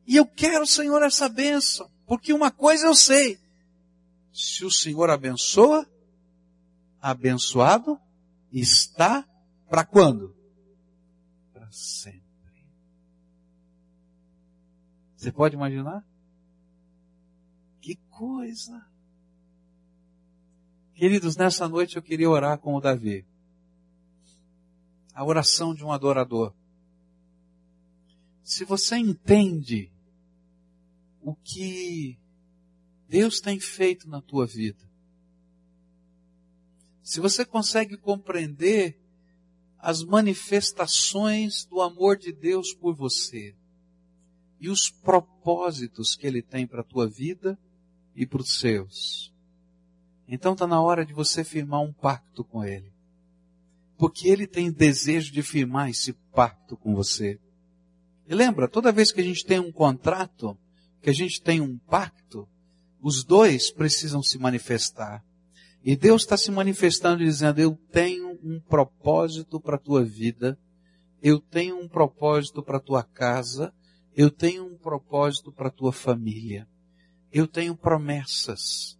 E eu quero, Senhor, essa bênção. Porque uma coisa eu sei. Se o Senhor abençoa, abençoado está para quando? Para sempre. Você pode imaginar? Que coisa! Queridos, nessa noite eu queria orar com o Davi. A oração de um adorador. Se você entende o que Deus tem feito na tua vida, se você consegue compreender as manifestações do amor de Deus por você e os propósitos que Ele tem para a tua vida e para os seus, então está na hora de você firmar um pacto com Ele. Porque Ele tem desejo de firmar esse pacto com você. E lembra, toda vez que a gente tem um contrato, que a gente tem um pacto, os dois precisam se manifestar. E Deus está se manifestando dizendo, eu tenho um propósito para a tua vida, eu tenho um propósito para a tua casa, eu tenho um propósito para a tua família. Eu tenho promessas.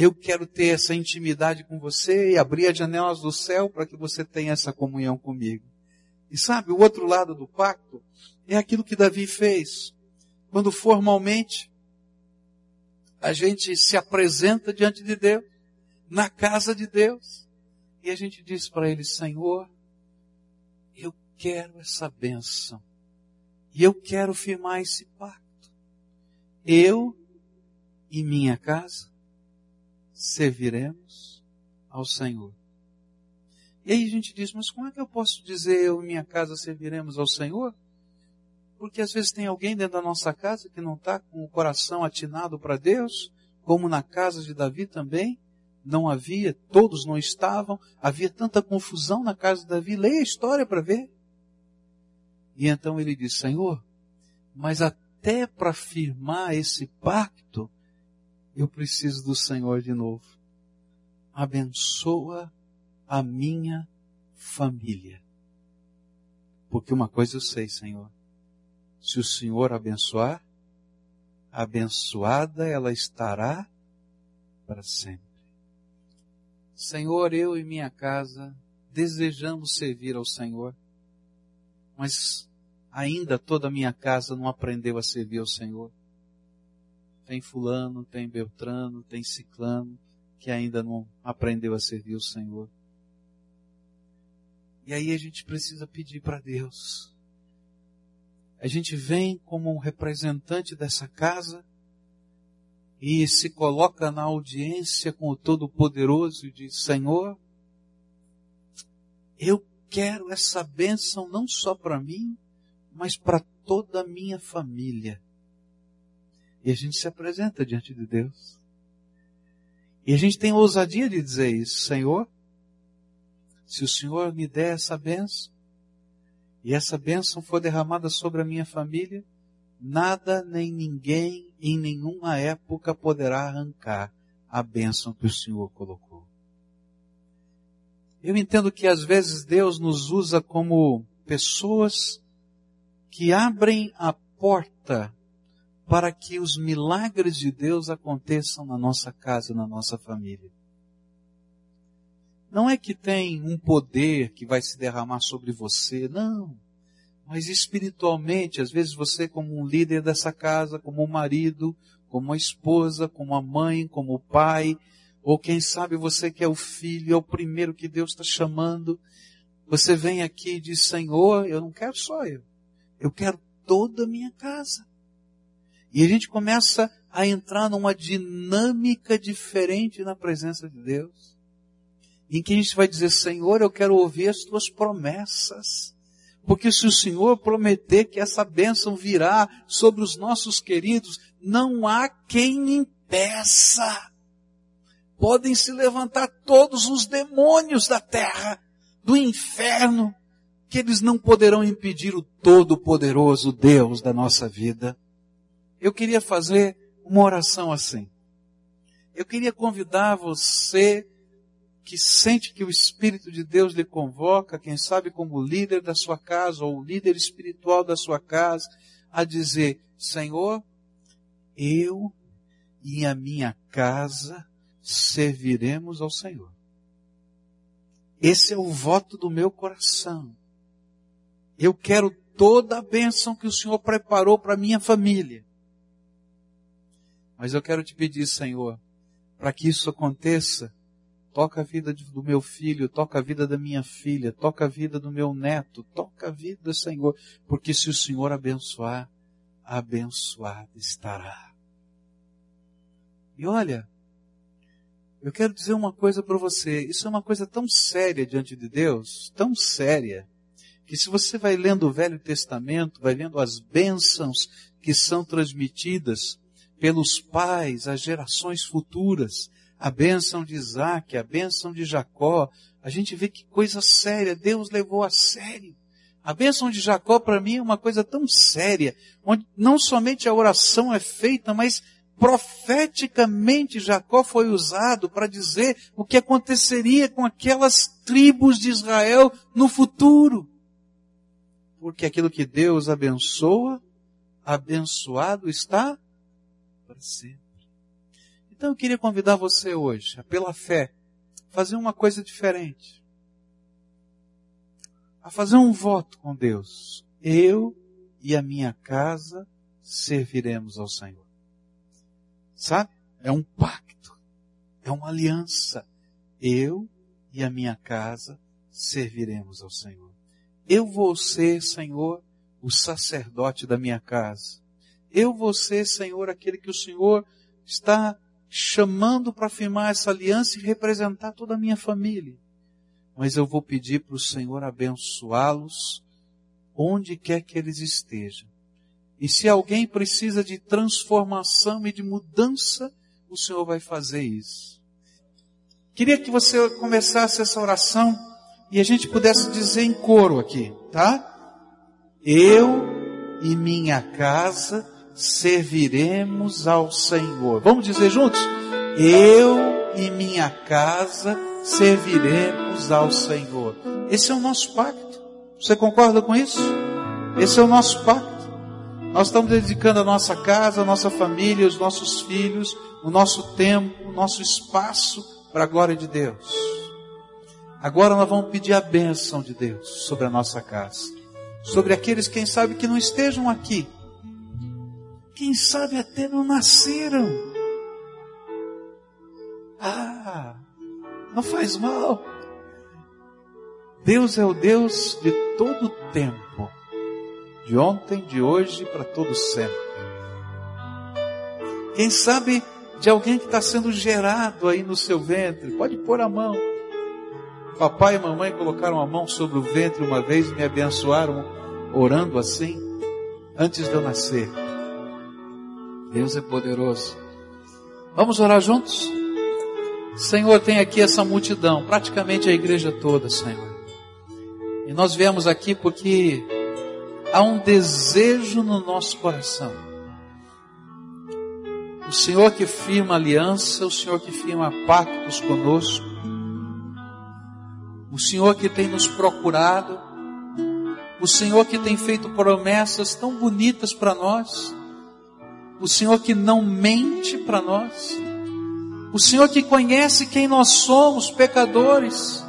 Eu quero ter essa intimidade com você e abrir as janelas do céu para que você tenha essa comunhão comigo. E sabe, o outro lado do pacto é aquilo que Davi fez. Quando formalmente a gente se apresenta diante de Deus, na casa de Deus, e a gente diz para ele, Senhor, eu quero essa bênção. E eu quero firmar esse pacto. Eu e minha casa serviremos ao Senhor. E aí a gente diz, mas como é que eu posso dizer eu e minha casa serviremos ao Senhor? Porque às vezes tem alguém dentro da nossa casa que não está com o coração atinado para Deus, como na casa de Davi também. Não havia, todos não estavam, havia tanta confusão na casa de Davi. Leia a história para ver. E então ele diz, Senhor, mas até para firmar esse pacto, eu preciso do Senhor de novo. Abençoa a minha família. Porque uma coisa eu sei, Senhor. Se o Senhor abençoar, abençoada ela estará para sempre. Senhor, eu e minha casa desejamos servir ao Senhor, mas ainda toda a minha casa não aprendeu a servir ao Senhor. Tem fulano, tem Beltrano, tem Ciclano, que ainda não aprendeu a servir o Senhor. E aí a gente precisa pedir para Deus. A gente vem como um representante dessa casa e se coloca na audiência com o Todo-Poderoso e diz, Senhor, eu quero essa bênção não só para mim, mas para toda a minha família. E a gente se apresenta diante de Deus. E a gente tem a ousadia de dizer isso, Senhor, se o Senhor me der essa bênção, e essa bênção for derramada sobre a minha família, nada nem ninguém em nenhuma época poderá arrancar a bênção que o Senhor colocou. Eu entendo que às vezes Deus nos usa como pessoas que abrem a porta para que os milagres de Deus aconteçam na nossa casa, na nossa família. Não é que tem um poder que vai se derramar sobre você, não. Mas espiritualmente, às vezes você como um líder dessa casa, como um marido, como a esposa, como a mãe, como o pai, ou quem sabe você que é o filho, é o primeiro que Deus está chamando, você vem aqui e diz, Senhor, eu não quero só eu, eu quero toda a minha casa. E a gente começa a entrar numa dinâmica diferente na presença de Deus. Em que a gente vai dizer, Senhor, eu quero ouvir as tuas promessas. Porque se o Senhor prometer que essa bênção virá sobre os nossos queridos, não há quem impeça. Podem se levantar todos os demônios da terra, do inferno, que eles não poderão impedir o Todo-Poderoso Deus da nossa vida eu queria fazer uma oração assim. Eu queria convidar você que sente que o Espírito de Deus lhe convoca, quem sabe como líder da sua casa ou líder espiritual da sua casa, a dizer: Senhor, eu e a minha casa serviremos ao Senhor. Esse é o voto do meu coração. Eu quero toda a bênção que o Senhor preparou para minha família. Mas eu quero te pedir, Senhor, para que isso aconteça, toca a vida do meu filho, toca a vida da minha filha, toca a vida do meu neto, toca a vida, Senhor, porque se o Senhor abençoar, abençoado estará. E olha, eu quero dizer uma coisa para você, isso é uma coisa tão séria diante de Deus, tão séria, que se você vai lendo o Velho Testamento, vai vendo as bênçãos que são transmitidas pelos pais às gerações futuras, a bênção de Isaac, a bênção de Jacó, a gente vê que coisa séria, Deus levou a sério. A bênção de Jacó para mim é uma coisa tão séria, onde não somente a oração é feita, mas profeticamente Jacó foi usado para dizer o que aconteceria com aquelas tribos de Israel no futuro. Porque aquilo que Deus abençoa, abençoado está para sempre. Então eu queria convidar você hoje, pela fé, a fazer uma coisa diferente. A fazer um voto com Deus. Eu e a minha casa serviremos ao Senhor. Sabe? É um pacto. É uma aliança. Eu e a minha casa serviremos ao Senhor. Eu vou ser, Senhor, o sacerdote da minha casa. Eu vou ser, Senhor, aquele que o Senhor está chamando para firmar essa aliança e representar toda a minha família. Mas eu vou pedir para o Senhor abençoá-los onde quer que eles estejam. E se alguém precisa de transformação e de mudança, o Senhor vai fazer isso. Queria que você começasse essa oração e a gente pudesse dizer em coro aqui, tá? Eu e minha casa serviremos ao Senhor. Vamos dizer juntos? Eu e minha casa serviremos ao Senhor. Esse é o nosso pacto. Você concorda com isso? Esse é o nosso pacto. Nós estamos dedicando a nossa casa, a nossa família, os nossos filhos, o nosso tempo, o nosso espaço para a glória de Deus. Agora nós vamos pedir a bênção de Deus sobre a nossa casa. Sobre aqueles, quem sabe, que não estejam aqui, quem sabe até não nasceram. Ah, não faz mal. Deus é o Deus de todo o tempo, de ontem, de hoje, para todo sempre. Quem sabe de alguém que está sendo gerado aí no seu ventre, pode pôr a mão. Papai e mamãe colocaram a mão sobre o ventre uma vez e me abençoaram orando assim, antes de eu nascer. Deus é poderoso. Vamos orar juntos? Senhor, tem aqui essa multidão, praticamente a igreja toda, Senhor. E nós viemos aqui porque há um desejo no nosso coração. O Senhor que firma aliança, o Senhor que firma pactos conosco, o Senhor que tem nos procurado, o Senhor que tem feito promessas tão bonitas para nós, o Senhor que não mente para nós, o Senhor que conhece quem nós somos, pecadores,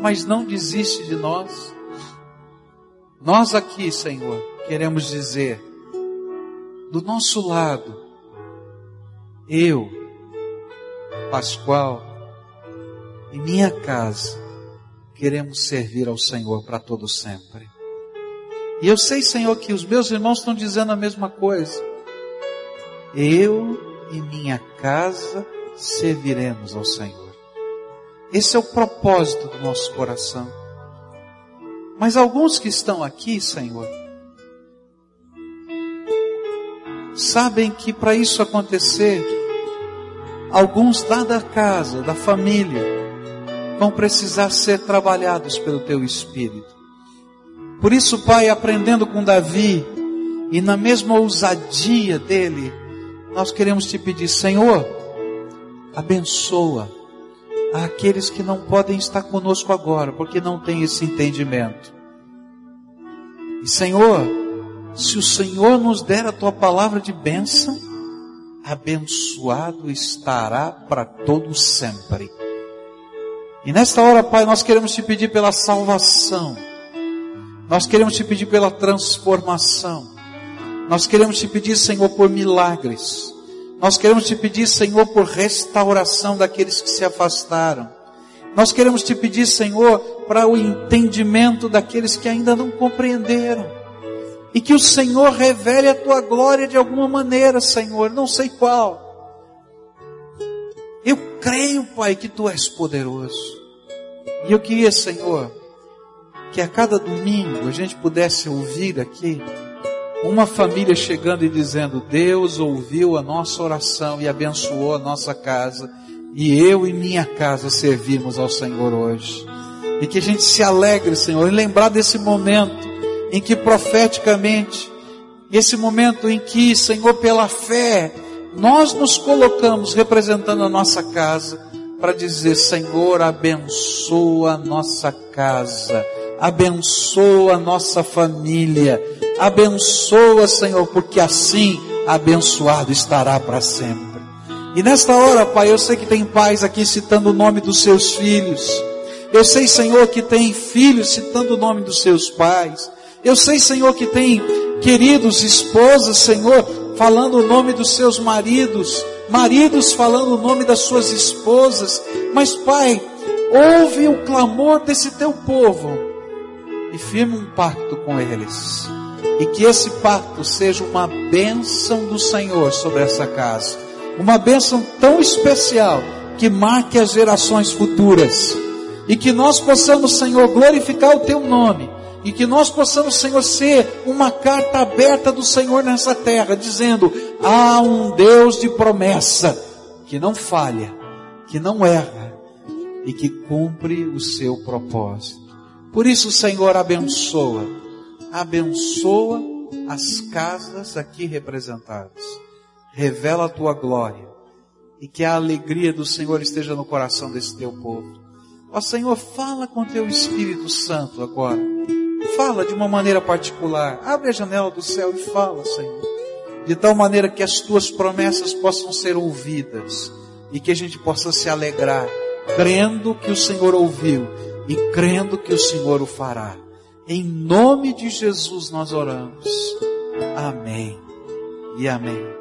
mas não desiste de nós. Nós aqui, Senhor, queremos dizer, do nosso lado, eu, Pascoal, e minha casa, queremos servir ao Senhor para todo sempre. E eu sei, Senhor, que os meus irmãos estão dizendo a mesma coisa eu e minha casa serviremos ao Senhor. Esse é o propósito do nosso coração. Mas alguns que estão aqui, Senhor, sabem que para isso acontecer, alguns lá da casa, da família, vão precisar ser trabalhados pelo Teu Espírito. Por isso, Pai, aprendendo com Davi, e na mesma ousadia dele, nós queremos te pedir, Senhor, abençoa àqueles que não podem estar conosco agora, porque não têm esse entendimento. E Senhor, se o Senhor nos der a tua palavra de bênção, abençoado estará para todos sempre. E nesta hora, Pai, nós queremos te pedir pela salvação. Nós queremos te pedir pela transformação. Nós queremos te pedir, Senhor, por milagres. Nós queremos te pedir, Senhor, por restauração daqueles que se afastaram. Nós queremos te pedir, Senhor, para o entendimento daqueles que ainda não compreenderam. E que o Senhor revele a tua glória de alguma maneira, Senhor, não sei qual. Eu creio, Pai, que tu és poderoso. E eu queria, Senhor, que a cada domingo a gente pudesse ouvir aqui uma família chegando e dizendo: Deus ouviu a nossa oração e abençoou a nossa casa, e eu e minha casa servimos ao Senhor hoje. E que a gente se alegre, Senhor, em lembrar desse momento em que profeticamente, esse momento em que, Senhor, pela fé, nós nos colocamos representando a nossa casa para dizer: Senhor, abençoa a nossa casa, abençoa a nossa família, abençoa, Senhor, porque assim abençoado estará para sempre. E nesta hora, Pai, eu sei que tem pais aqui citando o nome dos seus filhos. Eu sei, Senhor, que tem filhos citando o nome dos seus pais. Eu sei, Senhor, que tem queridos esposas, Senhor, falando o nome dos seus maridos, maridos falando o nome das suas esposas. Mas, Pai, ouve o clamor desse teu povo e firma um pacto com eles. E que esse pacto seja uma bênção do Senhor sobre essa casa. Uma bênção tão especial que marque as gerações futuras. E que nós possamos, Senhor, glorificar o teu nome e que nós possamos, Senhor, ser uma carta aberta do Senhor nessa terra, dizendo: há um Deus de promessa que não falha, que não erra e que cumpre o seu propósito. Por isso, Senhor, abençoa, abençoa as casas aqui representadas. Revela a tua glória e que a alegria do Senhor esteja no coração desse teu povo. Ó Senhor, fala com teu Espírito Santo agora Fala de uma maneira particular. Abre a janela do céu e fala, Senhor. De tal maneira que as tuas promessas possam ser ouvidas e que a gente possa se alegrar, crendo que o Senhor ouviu e crendo que o Senhor o fará. Em nome de Jesus nós oramos. Amém e amém.